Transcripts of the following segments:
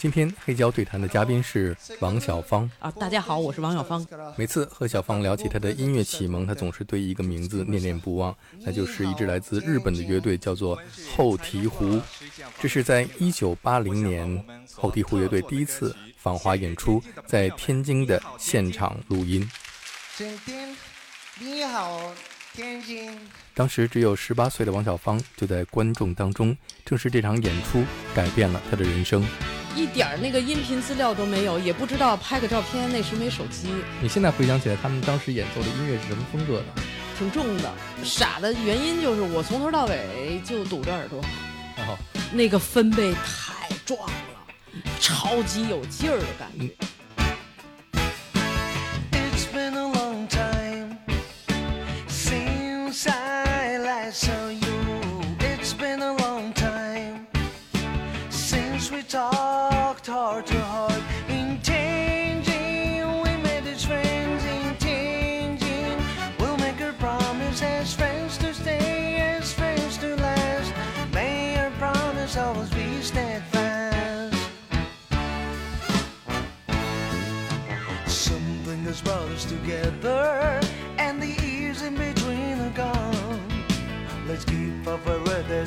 今天黑胶对谈的嘉宾是王小芳啊，大家好，我是王小芳。每次和小芳聊起她的音乐启蒙，她总是对一个名字念念不忘，那就是一支来自日本的乐队，叫做后醍醐。这是在一九八零年后醍醐乐队第一次访华演出，在天津的现场录音。你好，天津。当时只有十八岁的王小芳就在观众当中，正是这场演出改变了她的人生。一点那个音频资料都没有，也不知道拍个照片。那时没手机。你现在回想起来，他们当时演奏的音乐是什么风格的？挺重的。傻的原因就是我从头到尾就堵着耳朵。哦。那个分贝太壮了，超级有劲儿的感觉。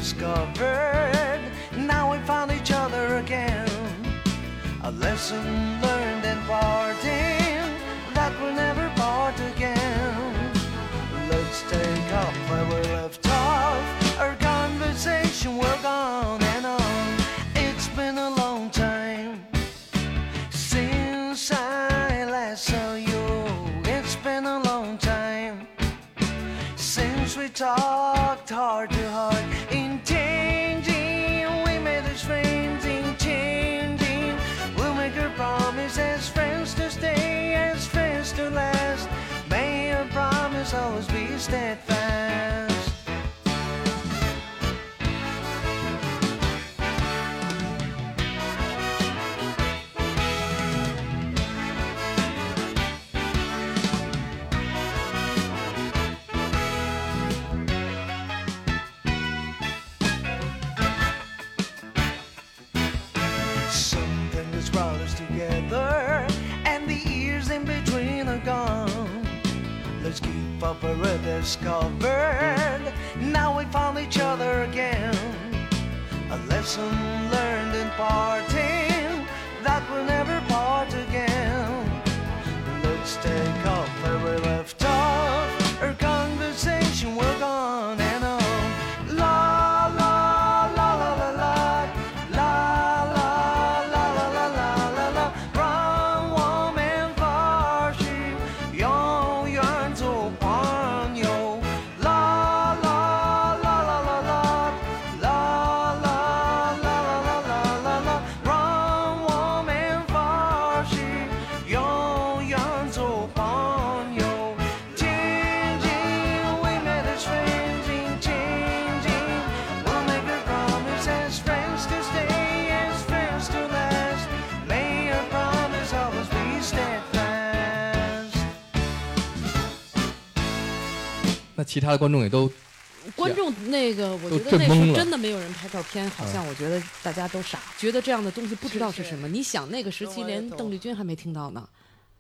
Discovered. Now we found each other again. A lesson learned in parting that we'll never part again. Let's take up where we left off. Our conversation will go on and on. We talked heart to heart in changing. We made as friends in changing. We'll make a promise as friends to stay, as friends to last. May your promise always be steadfast. Papa Red rediscovered. Now we found each other again. A lesson learned in parting that will never. 其他的观众也都，观众那个，我觉得那时候真的没有人拍照片，好像我觉得大家都傻，觉得这样的东西不知道是什么。你想那个时期连邓丽君还没听到呢，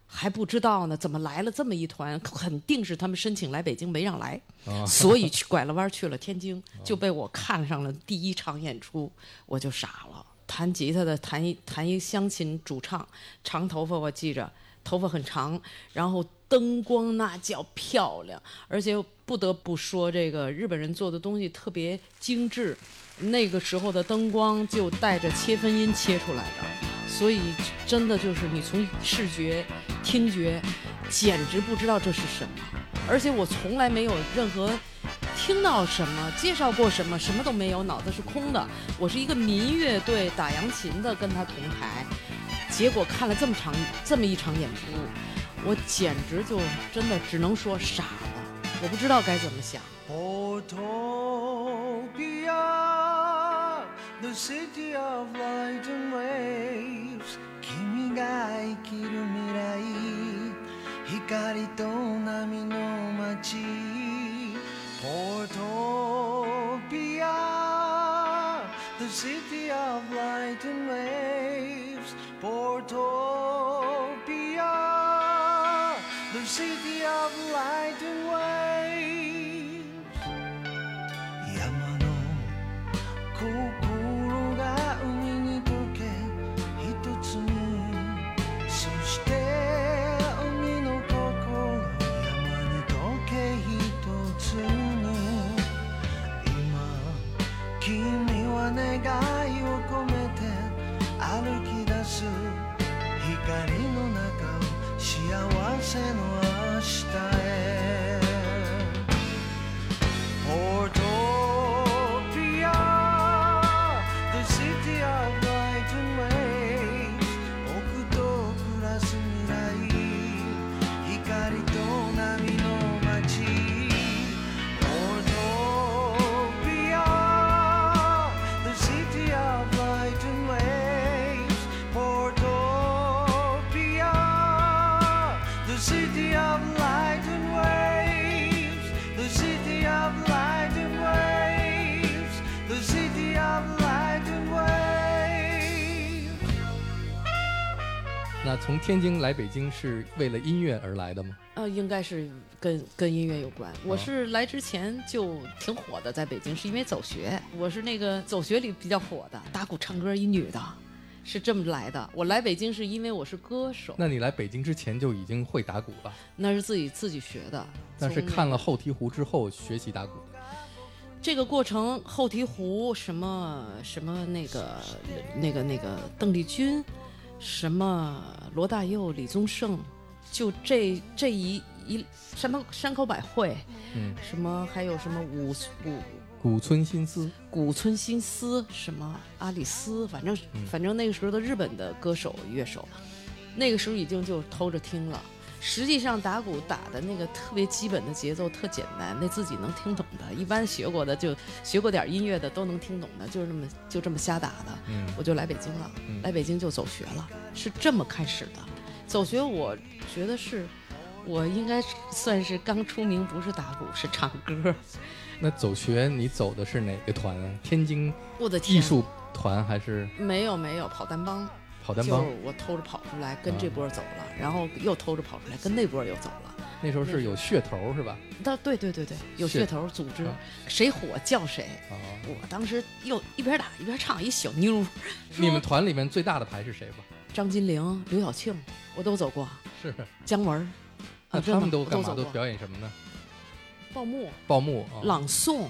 还不知道呢，怎么来了这么一团？肯定是他们申请来北京没让来，所以去拐了弯去了天津，就被我看上了第一场演出，我就傻了。弹吉他的弹一弹一乡琴主唱，长头发我记着，头发很长，然后灯光那叫漂亮，而且。不得不说，这个日本人做的东西特别精致。那个时候的灯光就带着切分音切出来的，所以真的就是你从视觉、听觉，简直不知道这是什么。而且我从来没有任何听到什么、介绍过什么，什么都没有，脑子是空的。我是一个民乐队打扬琴的，跟他同台，结果看了这么长这么一场演出，我简直就真的只能说傻。我不知道该怎么想。The city of light and waves 君 God. 天津来北京是为了音乐而来的吗？呃，应该是跟跟音乐有关。我是来之前就挺火的，在北京是因为走学。我是那个走学里比较火的，打鼓唱歌一女的，是这么来的。我来北京是因为我是歌手。那你来北京之前就已经会打鼓了？那是自己自己学的。但是看了后醍醐之后学习打鼓的。这个过程，后醍醐什么什么那个那个那个邓丽君。什么罗大佑、李宗盛，就这这一一山口山口百惠，嗯，什么还有什么五五古村新司，古村新司，什么阿里斯，反正反正那个时候的日本的歌手乐手，那个时候已经就偷着听了。实际上打鼓打的那个特别基本的节奏特简单，那自己能听懂的，一般学过的就学过点音乐的都能听懂的，就是这么就这么瞎打的。嗯，我就来北京了，来北京就走学了，是这么开始的。走学，我觉得是，我应该算是刚出名，不是打鼓，是唱歌。那走学你走的是哪个团啊？天津我的艺术团还是？没有没有，跑单帮。跑单帮，我偷着跑出来跟这波走了，然后又偷着跑出来跟那波又走了。那时候是有噱头是吧？对对对对对，有噱头组织，谁火叫谁。我当时又一边打一边唱，一小妞。你们团里面最大的牌是谁吧？张金玲、刘晓庆，我都走过。是 姜文。那他们都干嘛？都表演什么呢？报幕。报幕。朗诵。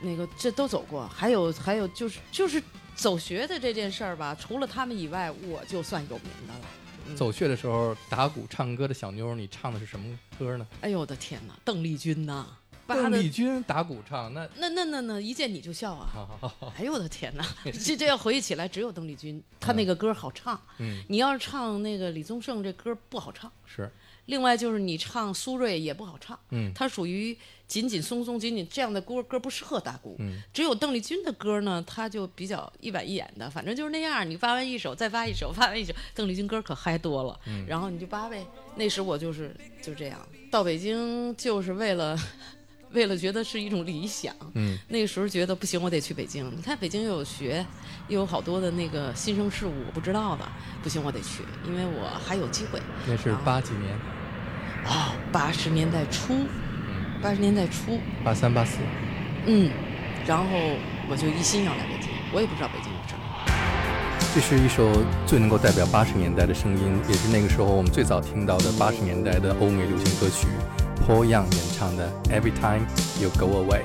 那个这都走过，还有还有就是就是。走穴的这件事儿吧，除了他们以外，我就算有名的了。走穴的时候打鼓唱歌的小妞，你唱的是什么歌呢？哎呦我的天哪，邓丽君呐！邓丽君打鼓唱，那那那那那一见你就笑啊！哎呦我的天哪，这这要回忆起来，只有邓丽君，她那个歌好唱。嗯，你要是唱那个李宗盛这歌不好唱。是。另外就是你唱苏芮也不好唱，嗯，它属于紧紧松松紧紧这样的歌歌不适合打鼓，嗯，只有邓丽君的歌呢，它就比较一板一眼的，反正就是那样。你发完一首再发一首，发完一首，邓丽君歌可嗨多了，嗯，然后你就扒呗。那时我就是就这样到北京，就是为了为了觉得是一种理想，嗯，那个时候觉得不行，我得去北京。你看北京又有学，又有好多的那个新生事物我不知道的，不行我得去，因为我还有机会。那是八几年。哦，八十年代初，八十年代初，八三八四，嗯，然后我就一心要来北京，我也不知道北京有什么。这是一首最能够代表八十年代的声音，也是那个时候我们最早听到的八十年代的欧美流行歌曲，Paul Young 演唱的《Every Time You Go Away》。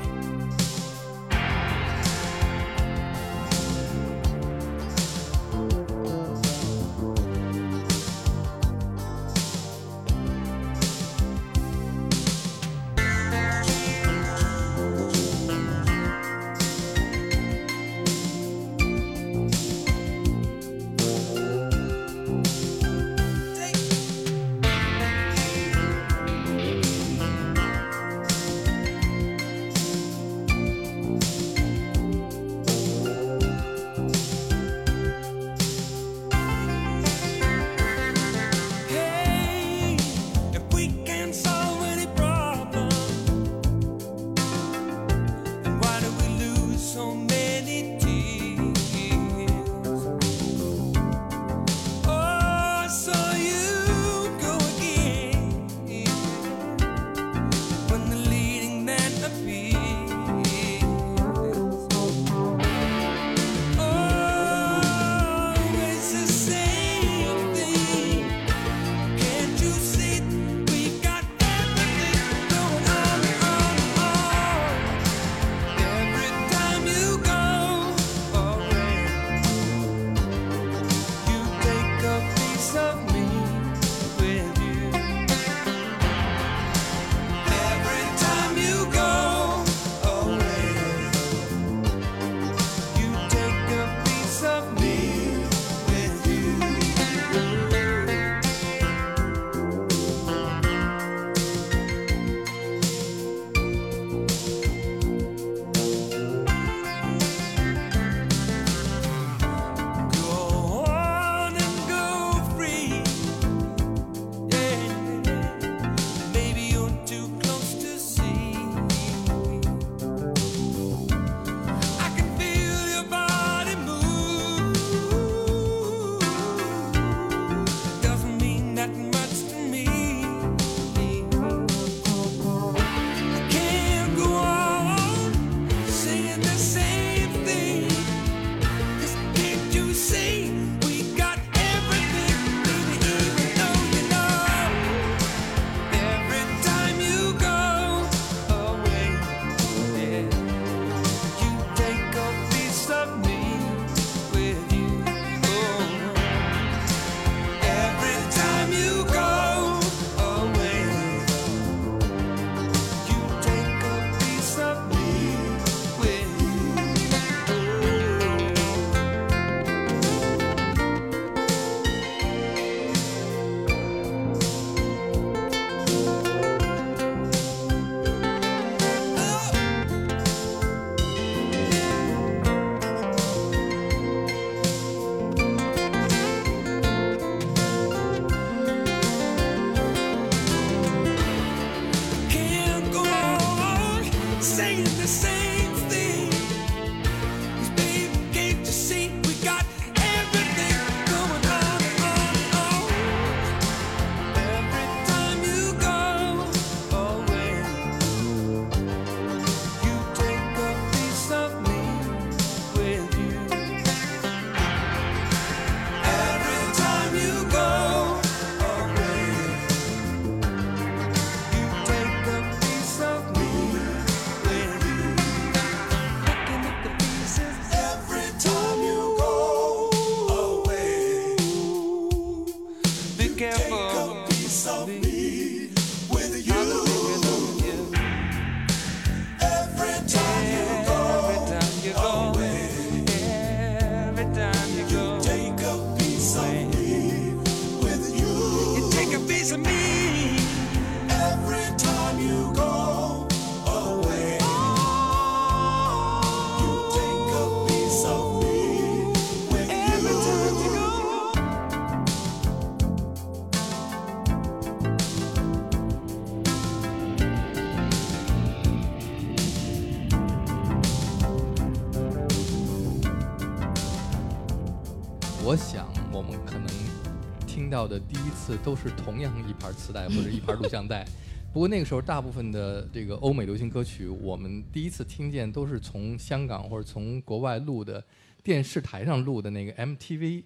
次都是同样一盘磁带或者一盘录像带。不过那个时候，大部分的这个欧美流行歌曲，我们第一次听见都是从香港或者从国外录的电视台上录的那个 MTV，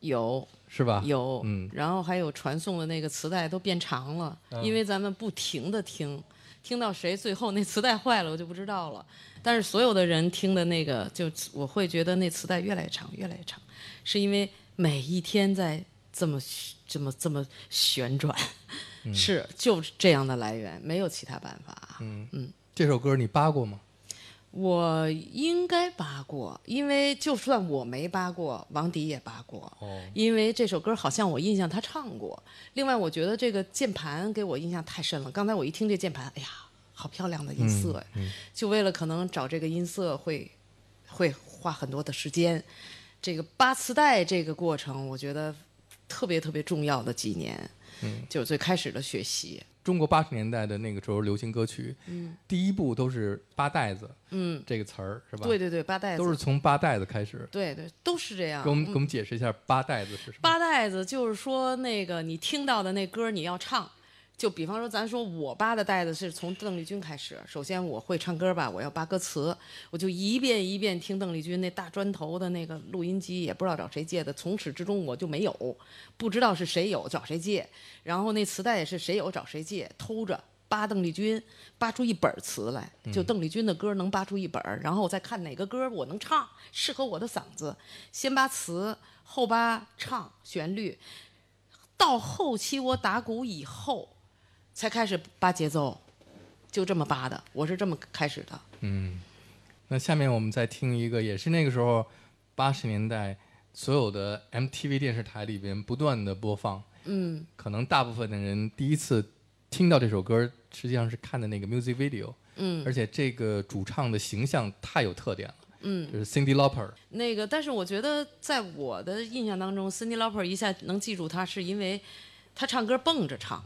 有是吧？有，嗯，然后还有传送的那个磁带都变长了，因为咱们不停的听，听到谁最后那磁带坏了，我就不知道了。但是所有的人听的那个，就我会觉得那磁带越来越长，越来越长，是因为每一天在这么这么这么旋转。是，就这样的来源，没有其他办法。嗯嗯，这首歌你扒过吗？我应该扒过，因为就算我没扒过，王迪也扒过。哦，因为这首歌好像我印象他唱过。另外，我觉得这个键盘给我印象太深了。刚才我一听这键盘，哎呀，好漂亮的音色呀！就为了可能找这个音色，会会花很多的时间。这个扒磁带这个过程，我觉得特别特别重要的几年。嗯，就是最开始的学习。中国八十年代的那个时候流行歌曲，嗯，第一部都是八带子，嗯，这个词儿是吧？对对对，八带子都是从八带子开始。对对，都是这样。给我们给我们解释一下八带子是什么？八带子就是说那个你听到的那歌你要唱。就比方说，咱说我扒的带子是从邓丽君开始。首先我会唱歌吧，我要扒歌词，我就一遍一遍听邓丽君那大砖头的那个录音机，也不知道找谁借的。从始至终我就没有，不知道是谁有找谁借。然后那磁带也是谁有找谁借，偷着扒邓丽君，扒出一本词来，就邓丽君的歌能扒出一本然后我再看哪个歌我能唱，适合我的嗓子，先扒词，后扒唱旋律。到后期我打鼓以后。才开始扒节奏，就这么扒的，我是这么开始的。嗯，那下面我们再听一个，也是那个时候八十年代所有的 MTV 电视台里边不断的播放。嗯，可能大部分的人第一次听到这首歌，实际上是看的那个 music video。嗯，而且这个主唱的形象太有特点了。嗯，就是 Cindy Lauper。那个，但是我觉得在我的印象当中，Cindy Lauper 一下能记住他，是因为他唱歌蹦着唱。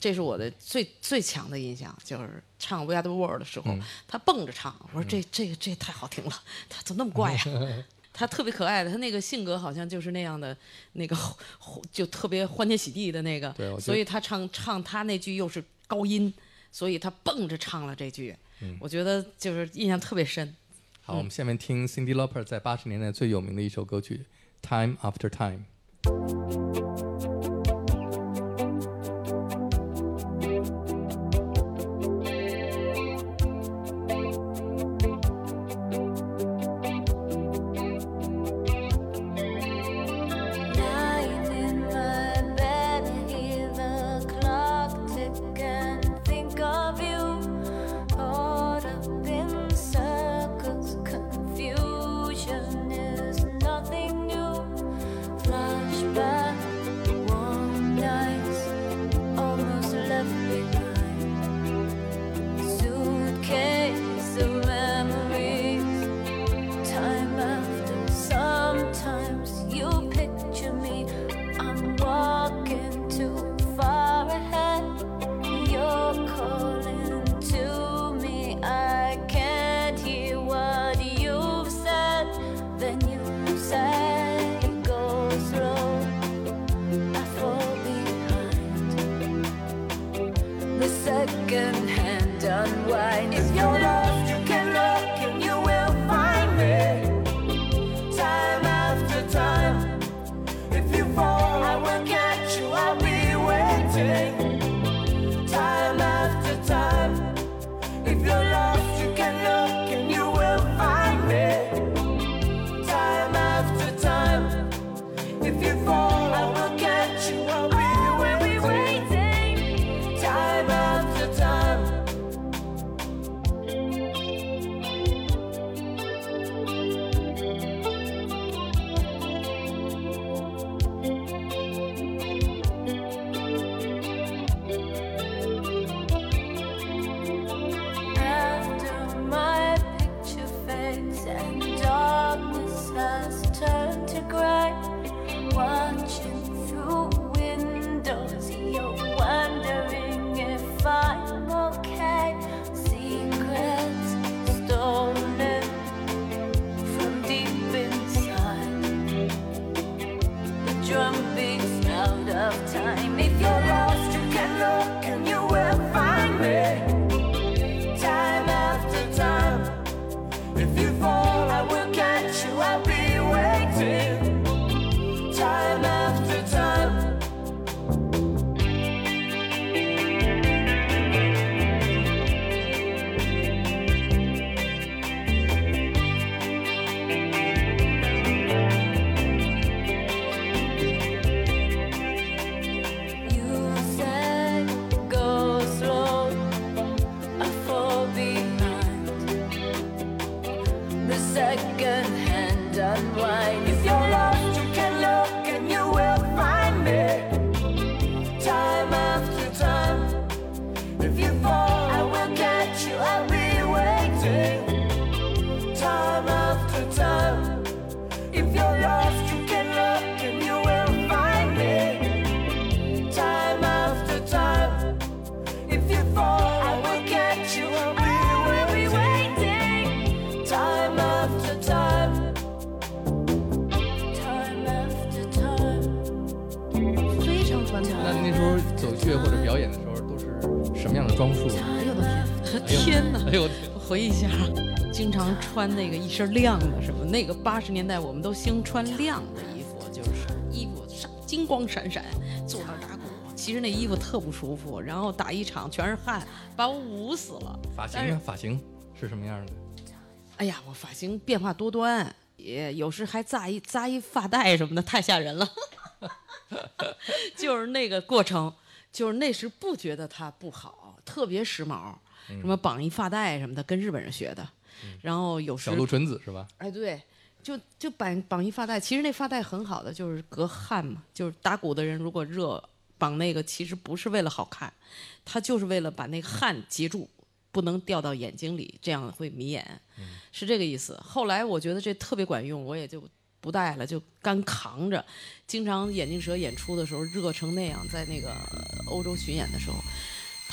这是我的最最强的印象，就是唱《We Are the World》的时候，他蹦着唱。我说这这个这太好听了，他怎么那么怪呀？他特别可爱的，他那个性格好像就是那样的，那个 就特别欢天喜地的那个。所以他唱唱他那句又是高音，所以他蹦着唱了这句。我觉得就是印象特别深。好，我们下面听 Cindy Lauper 在八十年代最有名的一首歌曲《Time After Time》。回忆一下，经常穿那个一身亮的什么，那个八十年代我们都兴穿亮的衣服，就是衣服上金光闪闪，坐那打鼓。其实那衣服特不舒服，然后打一场全是汗，把我捂死了。发型呢？发型是什么样的？哎呀，我发型变化多端，也有时还扎一扎一发带什么的，太吓人了。就是那个过程，就是那时不觉得它不好，特别时髦。什么绑一发带什么的，跟日本人学的，然后有时小鹿纯子是吧？哎，对，就就绑绑一发带，其实那发带很好的，就是隔汗嘛。就是打鼓的人如果热，绑那个其实不是为了好看，他就是为了把那个汗截住，不能掉到眼睛里，这样会迷眼，是这个意思。后来我觉得这特别管用，我也就不戴了，就干扛着。经常眼镜蛇演出的时候热成那样，在那个欧洲巡演的时候。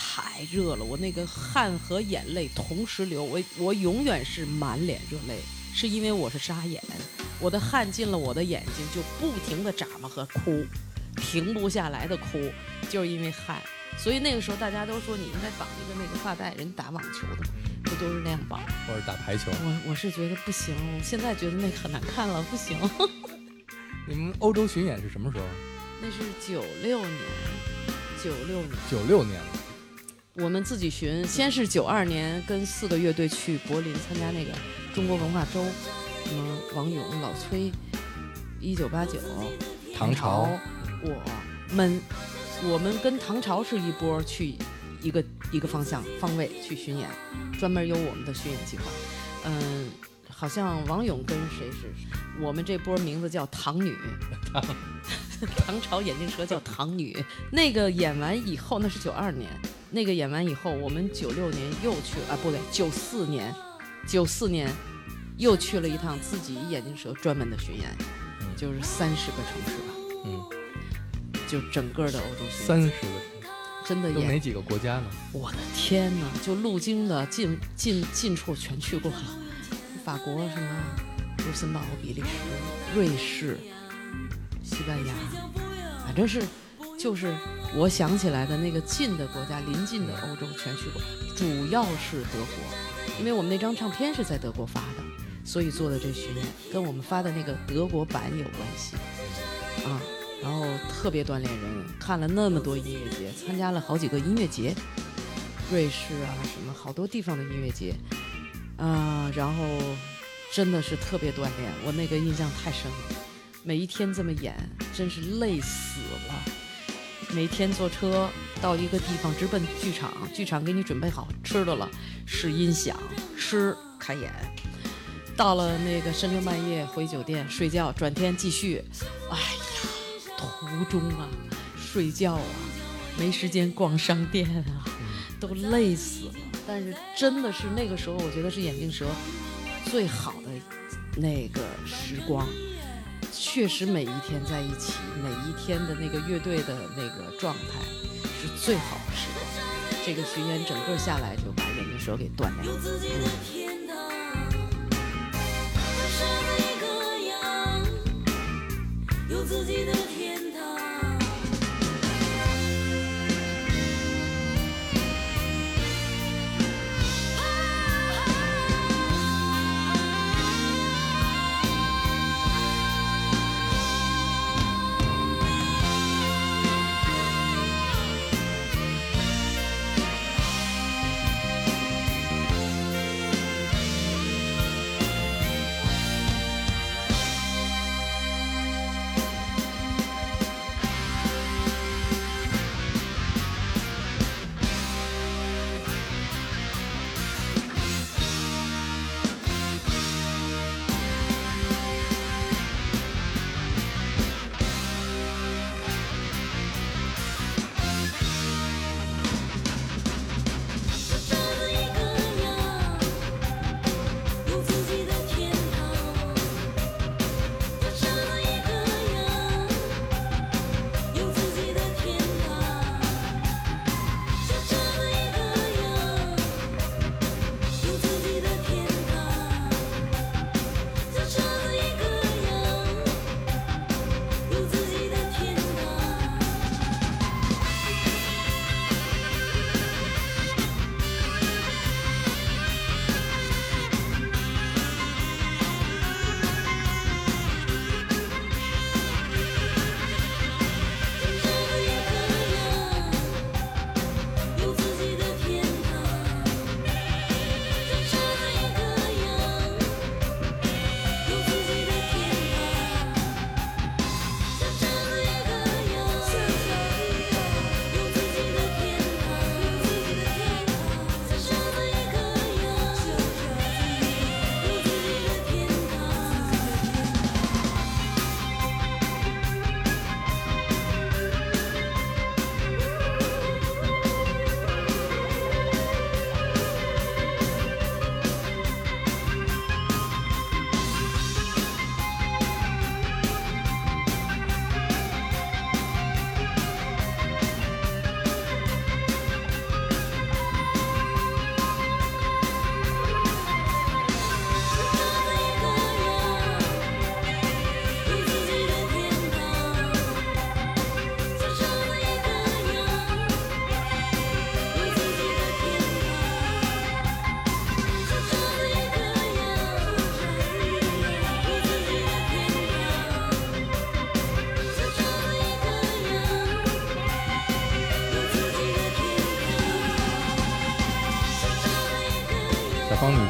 太热了，我那个汗和眼泪同时流，我我永远是满脸热泪，是因为我是沙眼，我的汗进了我的眼睛，就不停的眨巴和哭，停不下来的哭，就是因为汗。所以那个时候大家都说你应该绑一个那个发带，人打网球的不都是那样绑？或者打排球？我我是觉得不行，现在觉得那可难看了，不行。你们欧洲巡演是什么时候？那是九六年，九六年，九六年了。我们自己巡，先是九二年跟四个乐队去柏林参加那个中国文化周，什么王勇、老崔，一九八九，唐朝，我们，我们跟唐朝是一波去一个一个方向方位去巡演，专门有我们的巡演计划。嗯，好像王勇跟谁是？我们这波名字叫唐女，唐朝眼镜蛇叫唐女。那个演完以后，那是九二年。那个演完以后，我们九六年又去啊，不对，九四年，九四年又去了一趟自己眼镜蛇专门的巡演，就是三十个城市吧，嗯，就整个的欧洲三十个城市，真的有哪几个国家呢？我的天哪，就路经的近近近处全去过了，法国什么，卢森堡、比利时、瑞士、西班牙，反正是就是。我想起来的那个近的国家，临近的欧洲全去过，主要是德国，因为我们那张唱片是在德国发的，所以做的这巡演跟我们发的那个德国版有关系啊。然后特别锻炼人，看了那么多音乐节，参加了好几个音乐节，瑞士啊什么好多地方的音乐节啊，然后真的是特别锻炼，我那个印象太深了，每一天这么演，真是累死了。每天坐车到一个地方，直奔剧场，剧场给你准备好吃的了，试音响，吃开演。到了那个深更半夜回酒店睡觉，转天继续。哎呀，途中啊，睡觉啊，没时间逛商店啊，都累死了。但是真的是那个时候，我觉得是眼镜蛇最好的那个时光。确实，每一天在一起，每一天的那个乐队的那个状态是最好的时光。这个巡演整个下来，就把眼镜蛇给锻炼了。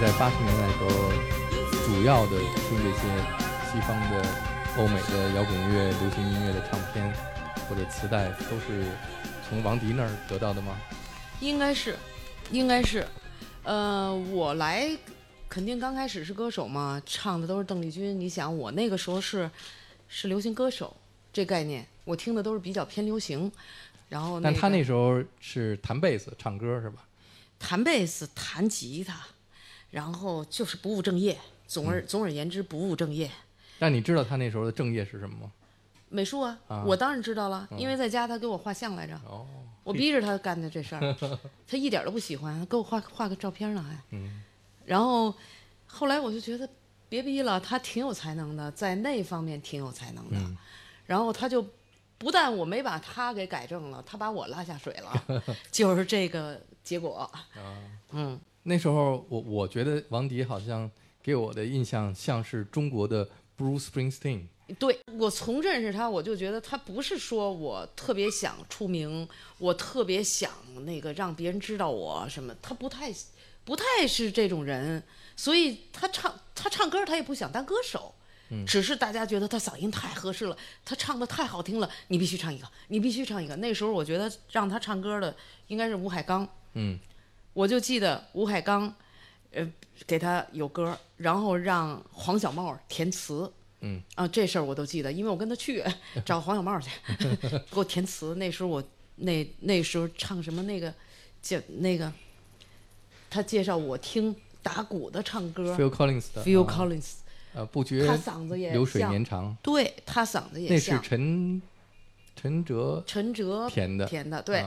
在八十年代的时候，主要的听这些西方的、欧美的摇滚乐、流行音乐的唱片或者磁带，都是从王迪那儿得到的吗？应该是，应该是。呃，我来肯定刚开始是歌手嘛，唱的都是邓丽君。你想，我那个时候是是流行歌手这概念，我听的都是比较偏流行。然后，但他那时候是弹贝斯唱歌是吧？弹贝斯，弹吉他，然后就是不务正业。总而总而言之，不务正业。但你知道他那时候的正业是什么吗？美术啊，我当然知道了，因为在家他给我画像来着。哦。我逼着他干的这事儿，他一点都不喜欢，给我画画个照片呢还。嗯。然后后来我就觉得别逼了，他挺有才能的，在那方面挺有才能的。嗯。然后他就。不但我没把他给改正了，他把我拉下水了，就是这个结果。嗯，那时候我我觉得王迪好像给我的印象像是中国的 Bruce Springsteen。对我从认识他，我就觉得他不是说我特别想出名，我特别想那个让别人知道我什么，他不太不太是这种人，所以他唱他唱歌他也不想当歌手。只是大家觉得他嗓音太合适了，他唱的太好听了，你必须唱一个，你必须唱一个。那时候我觉得让他唱歌的应该是吴海刚，嗯，我就记得吴海刚，呃，给他有歌，然后让黄小茂填词，嗯，啊，这事儿我都记得，因为我跟他去 找黄小茂去，给我填词。那时候我那那时候唱什么那个，叫那个，他介绍我听打鼓的唱歌，Phil Collins 的，Phil Collins。呃，不觉他嗓子也流水绵长，对他嗓子也那是陈陈哲陈哲填的。填的对，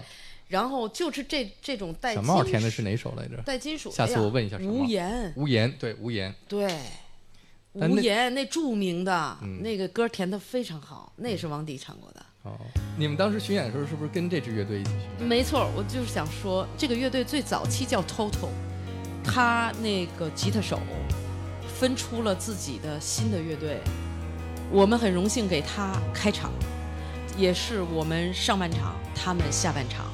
然后就是这这种带小帽填的是哪首来着？带金属。下次我问一下无言无言对无言对无言那著名的那个歌填的非常好，那也是王迪唱过的。哦，你们当时巡演的时候是不是跟这支乐队一起巡？没错，我就是想说，这个乐队最早期叫 Toto，他那个吉他手。分出了自己的新的乐队，我们很荣幸给他开场，也是我们上半场，他们下半场。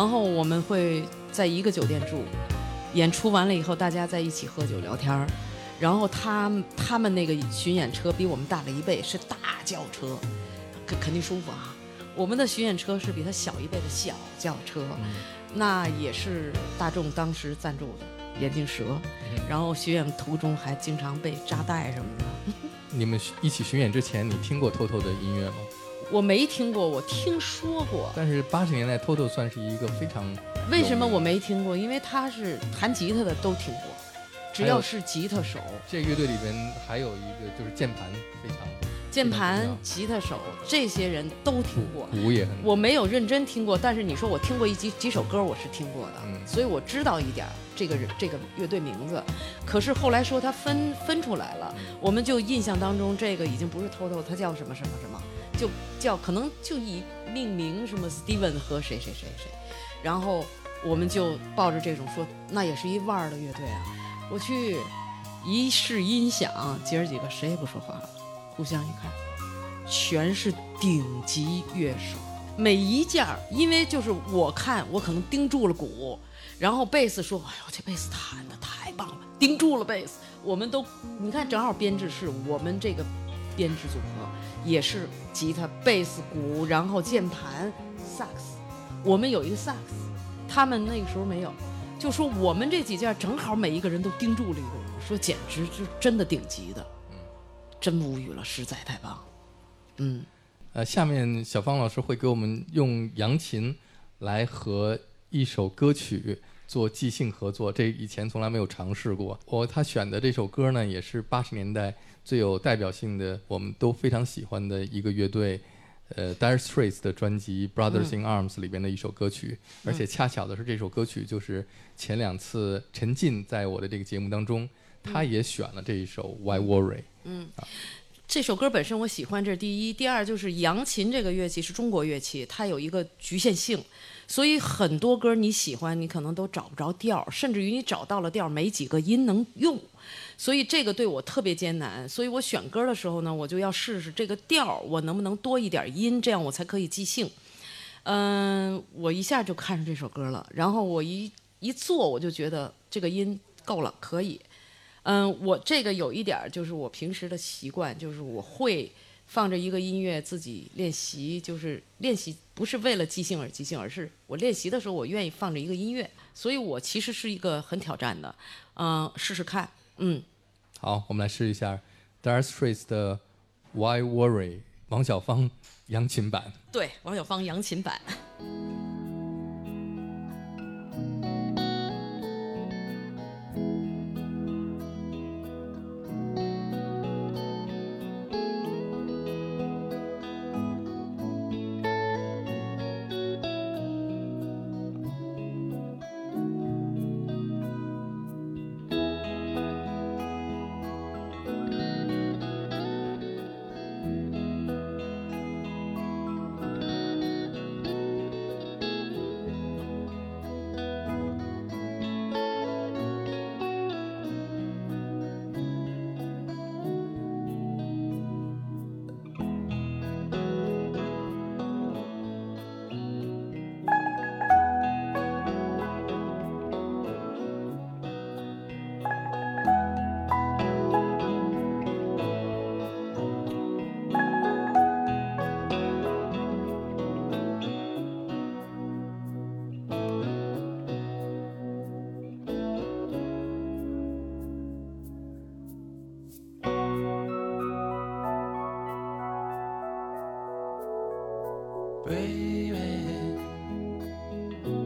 然后我们会在一个酒店住，演出完了以后大家在一起喝酒聊天儿，然后他他们那个巡演车比我们大了一倍，是大轿车，肯肯定舒服啊。我们的巡演车是比他小一倍的小轿车，那也是大众当时赞助的眼镜蛇，然后巡演途中还经常被扎带什么的。你们一起巡演之前，你听过 Toto 的音乐吗？我没听过，我听说过。但是八十年代 Toto 算是一个非常……为什么我没听过？因为他是弹吉他的都听过，只要是吉他手。这乐队里边还有一个就是键盘非常。键盘、吉他手，这些人都听过。鼓也很。我没有认真听过，但是你说我听过一几几首歌，我是听过的，所以我知道一点这个人这个乐队名字。可是后来说他分分出来了，我们就印象当中这个已经不是 Toto，他叫什么什么什么，就叫可能就以命名什么 Steven 和谁谁谁谁，然后我们就抱着这种说，那也是一腕儿的乐队啊。我去一试音响，姐儿几个谁也不说话了。互相一看，全是顶级乐手，每一件儿，因为就是我看我可能盯住了鼓，然后贝斯说：“哎呦，这贝斯弹的太棒了！”盯住了贝斯，我们都你看，正好编制是我们这个编制组合，也是吉他、贝斯、鼓，然后键盘、萨克斯，我们有一个萨克斯，他们那个时候没有，就说我们这几件正好每一个人都盯住了一个人，说简直就真的顶级的。真无语了，实在太棒，嗯，呃，下面小方老师会给我们用扬琴来和一首歌曲做即兴合作，这以前从来没有尝试过。我他选的这首歌呢，也是八十年代最有代表性的，我们都非常喜欢的一个乐队，呃，Dire Straits 的专辑《Brothers in Arms》里边的一首歌曲，而且恰巧的是，这首歌曲就是前两次陈进在我的这个节目当中，他也选了这一首《Why Worry》。嗯，这首歌本身我喜欢，这是第一。第二就是扬琴这个乐器是中国乐器，它有一个局限性，所以很多歌你喜欢，你可能都找不着调，甚至于你找到了调，没几个音能用。所以这个对我特别艰难。所以我选歌的时候呢，我就要试试这个调儿我能不能多一点音，这样我才可以即兴。嗯，我一下就看上这首歌了，然后我一一做，我就觉得这个音够了，可以。嗯，我这个有一点儿，就是我平时的习惯，就是我会放着一个音乐自己练习，就是练习不是为了即兴而即兴，而是我练习的时候我愿意放着一个音乐，所以我其实是一个很挑战的，嗯，试试看，嗯。好，我们来试一下 d a r e Straits 的 Why Worry，王小芳扬琴版。对，王小芳扬琴版。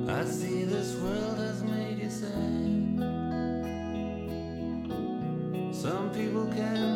I see this world has made you sad. Some people can.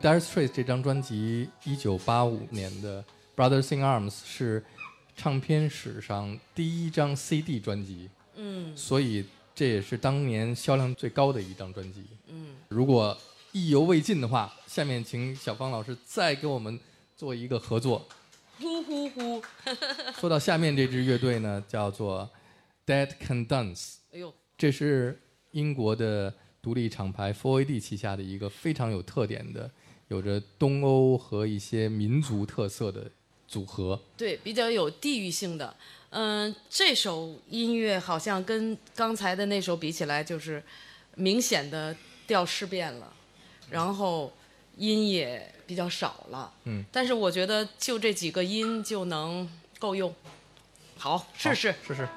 Dire Straits 这张专辑，一九八五年的《Brothers in Arms》是唱片史上第一张 CD 专辑，嗯，所以这也是当年销量最高的一张专辑。嗯，如果意犹未尽的话，下面请小方老师再给我们做一个合作。呼呼呼！说到下面这支乐队呢，叫做 Dead Can Dance。哎呦，这是英国的独立厂牌 Four AD 旗下的一个非常有特点的。有着东欧和一些民族特色的组合，对，比较有地域性的。嗯，这首音乐好像跟刚才的那首比起来，就是明显的调式变了，然后音也比较少了。嗯，但是我觉得就这几个音就能够用。好，试试，试试。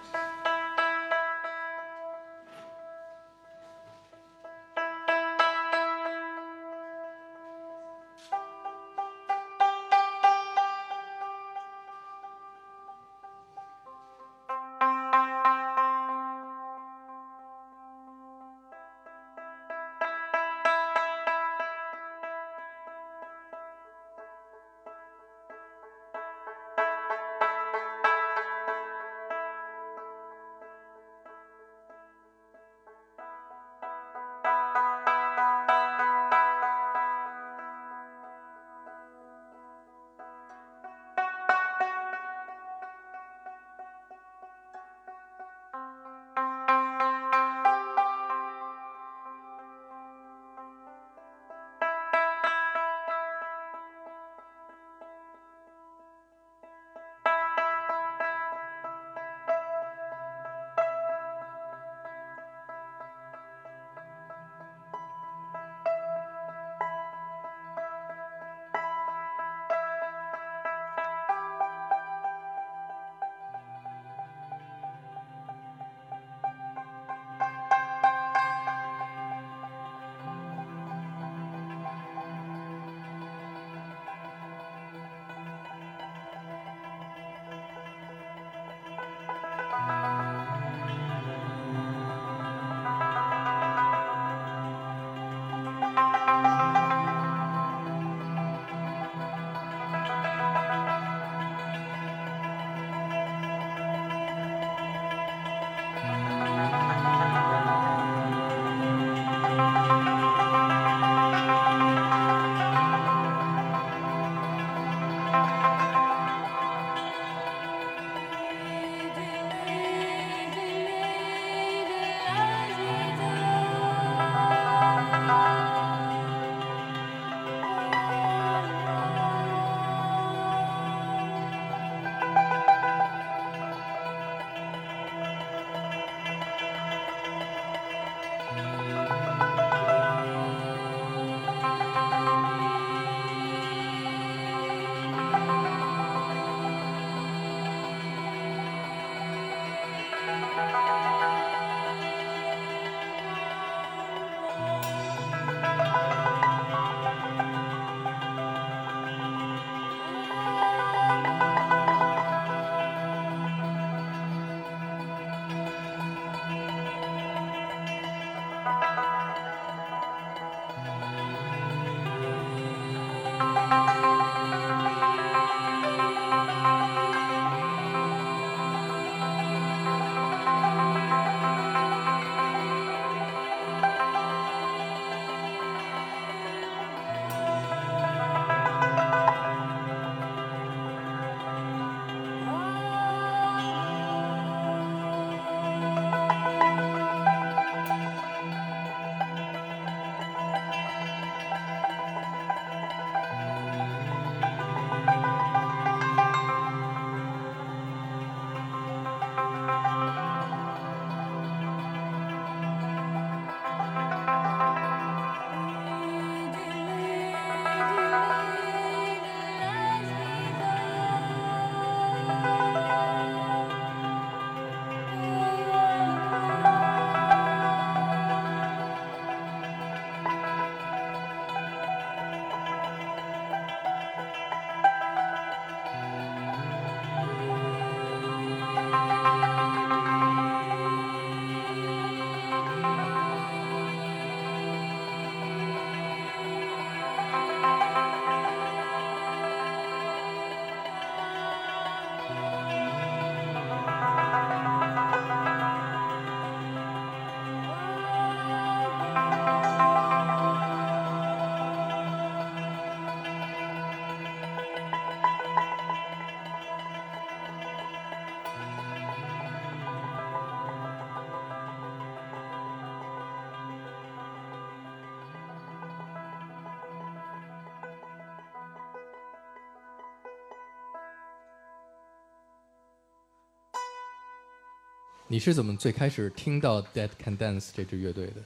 你是怎么最开始听到 Dead Can Dance 这支乐队的？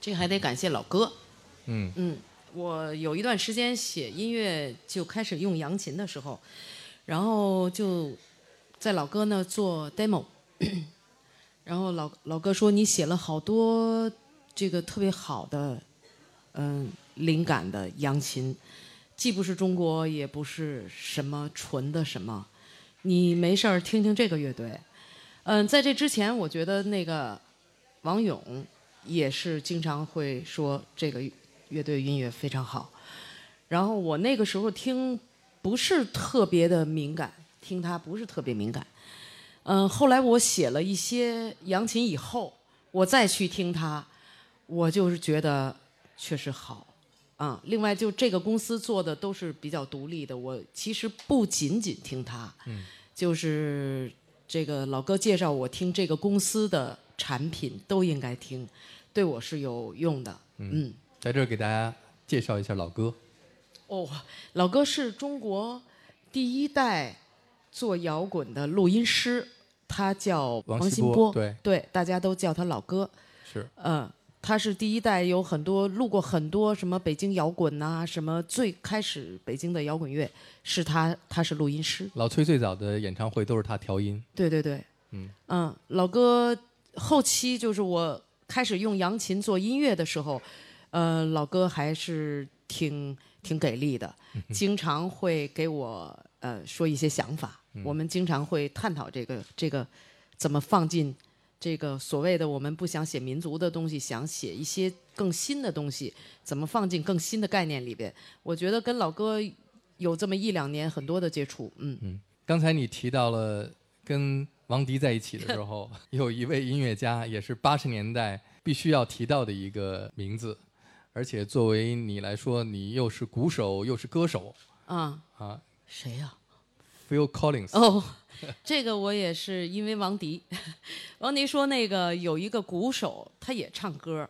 这还得感谢老哥。嗯嗯，我有一段时间写音乐就开始用扬琴的时候，然后就在老哥那做 demo，然后老老哥说你写了好多这个特别好的嗯灵感的扬琴，既不是中国也不是什么纯的什么，你没事儿听听这个乐队。嗯，在这之前，我觉得那个王勇也是经常会说这个乐队音乐非常好。然后我那个时候听不是特别的敏感，听他不是特别敏感。嗯，后来我写了一些扬琴以后，我再去听他，我就是觉得确实好。啊，另外就这个公司做的都是比较独立的，我其实不仅仅听他，就是。这个老哥介绍我听这个公司的产品都应该听，对我是有用的。嗯，在这儿给大家介绍一下老哥。哦，老哥是中国第一代做摇滚的录音师，他叫王新波。对对，大家都叫他老哥。是。嗯。他是第一代，有很多录过很多什么北京摇滚呐，什么最开始北京的摇滚乐是他，他是录音师。老崔最早的演唱会都是他调音。对对对，嗯嗯，老哥后期就是我开始用扬琴做音乐的时候，呃，老哥还是挺挺给力的，经常会给我呃说一些想法，我们经常会探讨这个这个怎么放进。这个所谓的我们不想写民族的东西，想写一些更新的东西，怎么放进更新的概念里边？我觉得跟老哥有这么一两年很多的接触，嗯嗯。刚才你提到了跟王迪在一起的时候，有一位音乐家也是八十年代必须要提到的一个名字，而且作为你来说，你又是鼓手又是歌手，啊啊，谁呀？Phil Collins。哦，这个我也是因为王迪，王迪说那个有一个鼓手，他也唱歌，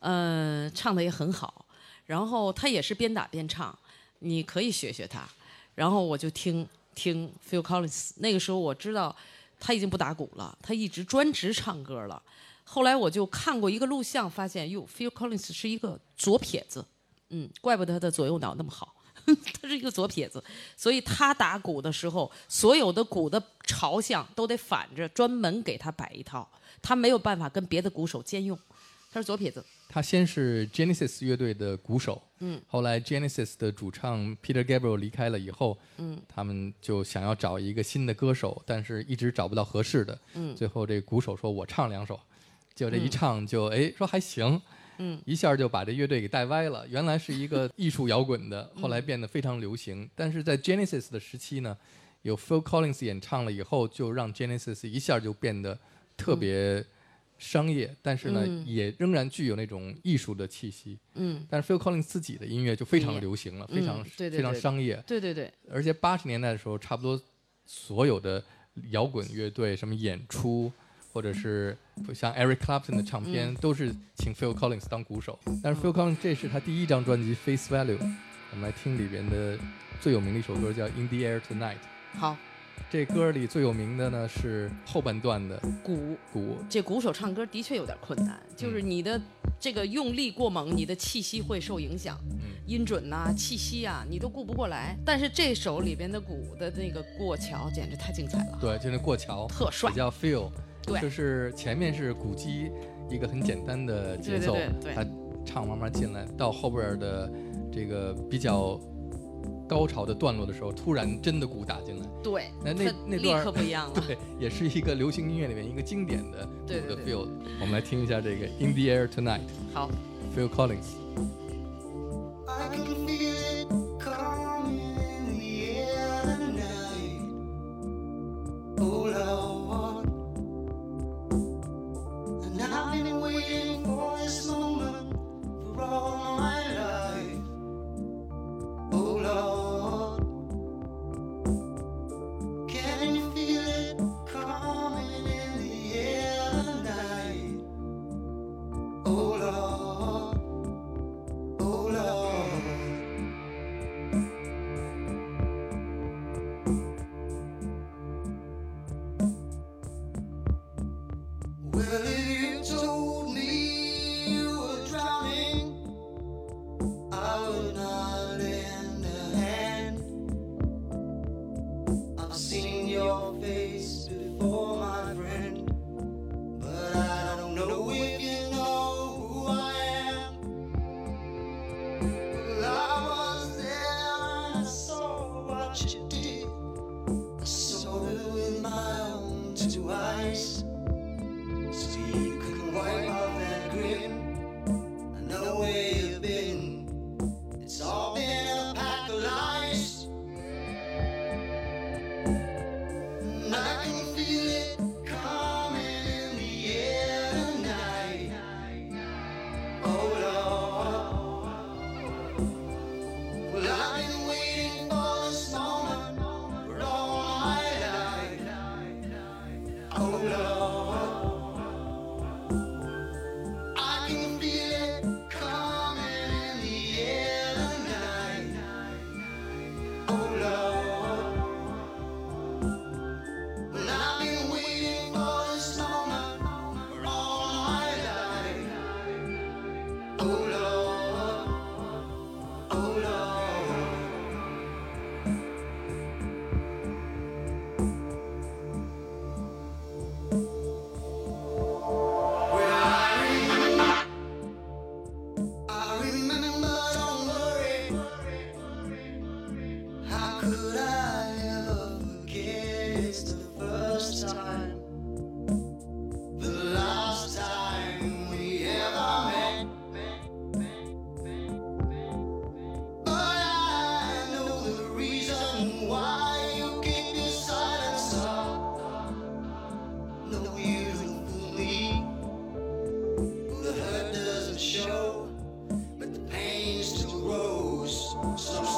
嗯，唱的也很好，然后他也是边打边唱，你可以学学他。然后我就听听 Phil Collins，那个时候我知道他已经不打鼓了，他一直专职唱歌了。后来我就看过一个录像，发现哟，Phil Collins 是一个左撇子，嗯，怪不得他的左右脑那么好，他是一个左撇子，所以他打鼓的时候，所有的鼓的朝向都得反着，专门给他摆一套，他没有办法跟别的鼓手兼用，他是左撇子。他先是 Genesis 乐队的鼓手，嗯，后来 Genesis 的主唱 Peter Gabriel 离开了以后，嗯，他们就想要找一个新的歌手，但是一直找不到合适的，嗯，最后这鼓手说：“我唱两首。”就这一唱就哎说还行，嗯，一下就把这乐队给带歪了。原来是一个 艺术摇滚的，后来变得非常流行。但是在 Genesis 的时期呢，有 Phil Collins 演唱了以后，就让 Genesis 一下就变得特别商业，但是呢也仍然具有那种艺术的气息。嗯，但是 Phil Collins 自己的音乐就非常流行了，非常非常商业。对对对。而且八十年代的时候，差不多所有的摇滚乐队什么演出。或者是像 Eric Clapton 的唱片，都是请 Phil Collins 当鼓手。但是 Phil Collins 这是他第一张专辑《Face Value》，我们来听里边的最有名的一首歌叫《In the Air Tonight》。好，这歌里最有名的呢是后半段的鼓鼓。这鼓手唱歌的确有点困难，就是你的这个用力过猛，你的气息会受影响，音准呐、气息啊，你都顾不过来。但是这首里边的鼓的那个过桥简直太精彩了。对，就是过桥，特帅，叫 Feel。就是前面是鼓机，一个很简单的节奏，他唱慢慢进来，到后边的这个比较高潮的段落的时候，突然真的鼓打进来。对，那那那段 对，也是一个流行音乐里面一个经典的这个 feel。我们来听一下这个《In the Air Tonight》。好，Phil Collins。all my life. Oh Lord. so